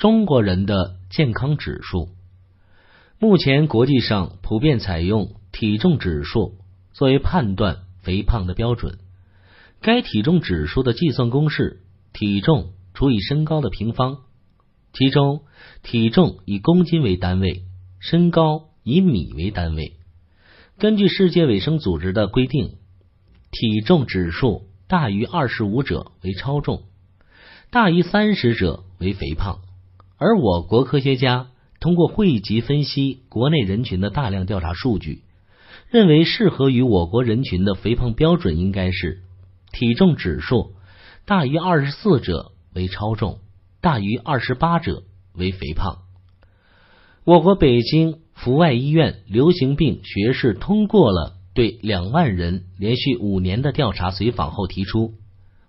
中国人的健康指数。目前国际上普遍采用体重指数作为判断肥胖的标准。该体重指数的计算公式：体重除以身高的平方，其中体重以公斤为单位，身高以米为单位。根据世界卫生组织的规定，体重指数大于二十五者为超重，大于三十者为肥胖。而我国科学家通过汇集分析国内人群的大量调查数据，认为适合于我国人群的肥胖标准应该是体重指数大于二十四者为超重，大于二十八者为肥胖。我国北京阜外医院流行病学士通过了对两万人连续五年的调查随访后提出，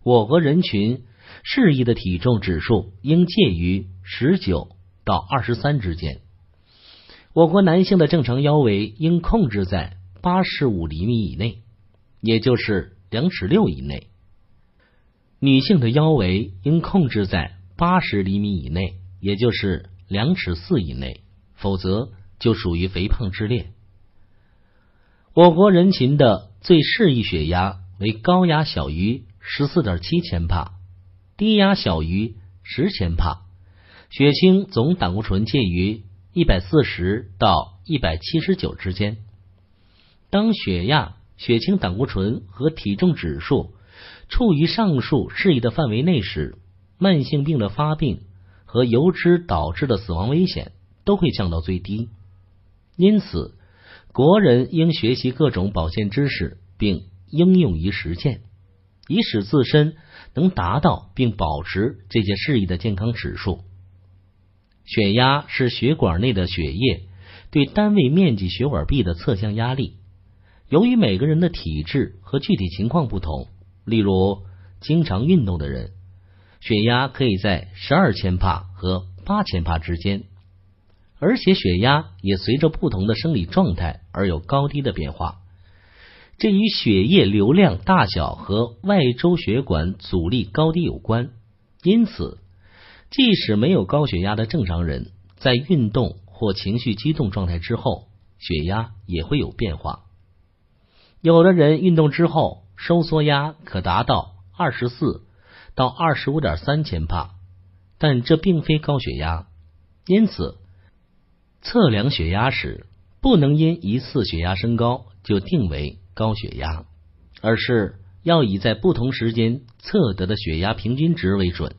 我国人群适宜的体重指数应介于。十九到二十三之间，我国男性的正常腰围应控制在八十五厘米以内，也就是两尺六以内；女性的腰围应控制在八十厘米以内，也就是两尺四以内，否则就属于肥胖之列。我国人群的最适宜血压为高压小于十四点七千帕，低压小于十千帕。血清总胆固醇介于一百四十到一百七十九之间。当血压、血清胆固醇和体重指数处于上述适宜的范围内时，慢性病的发病和油脂导致的死亡危险都会降到最低。因此，国人应学习各种保健知识，并应用于实践，以使自身能达到并保持这些适宜的健康指数。血压是血管内的血液对单位面积血管壁的侧向压力。由于每个人的体质和具体情况不同，例如经常运动的人，血压可以在十二千帕和八千帕之间，而且血压也随着不同的生理状态而有高低的变化。这与血液流量大小和外周血管阻力高低有关，因此。即使没有高血压的正常人，在运动或情绪激动状态之后，血压也会有变化。有的人运动之后收缩压可达到二十四到二十五点三千帕，但这并非高血压。因此，测量血压时不能因一次血压升高就定为高血压，而是要以在不同时间测得的血压平均值为准。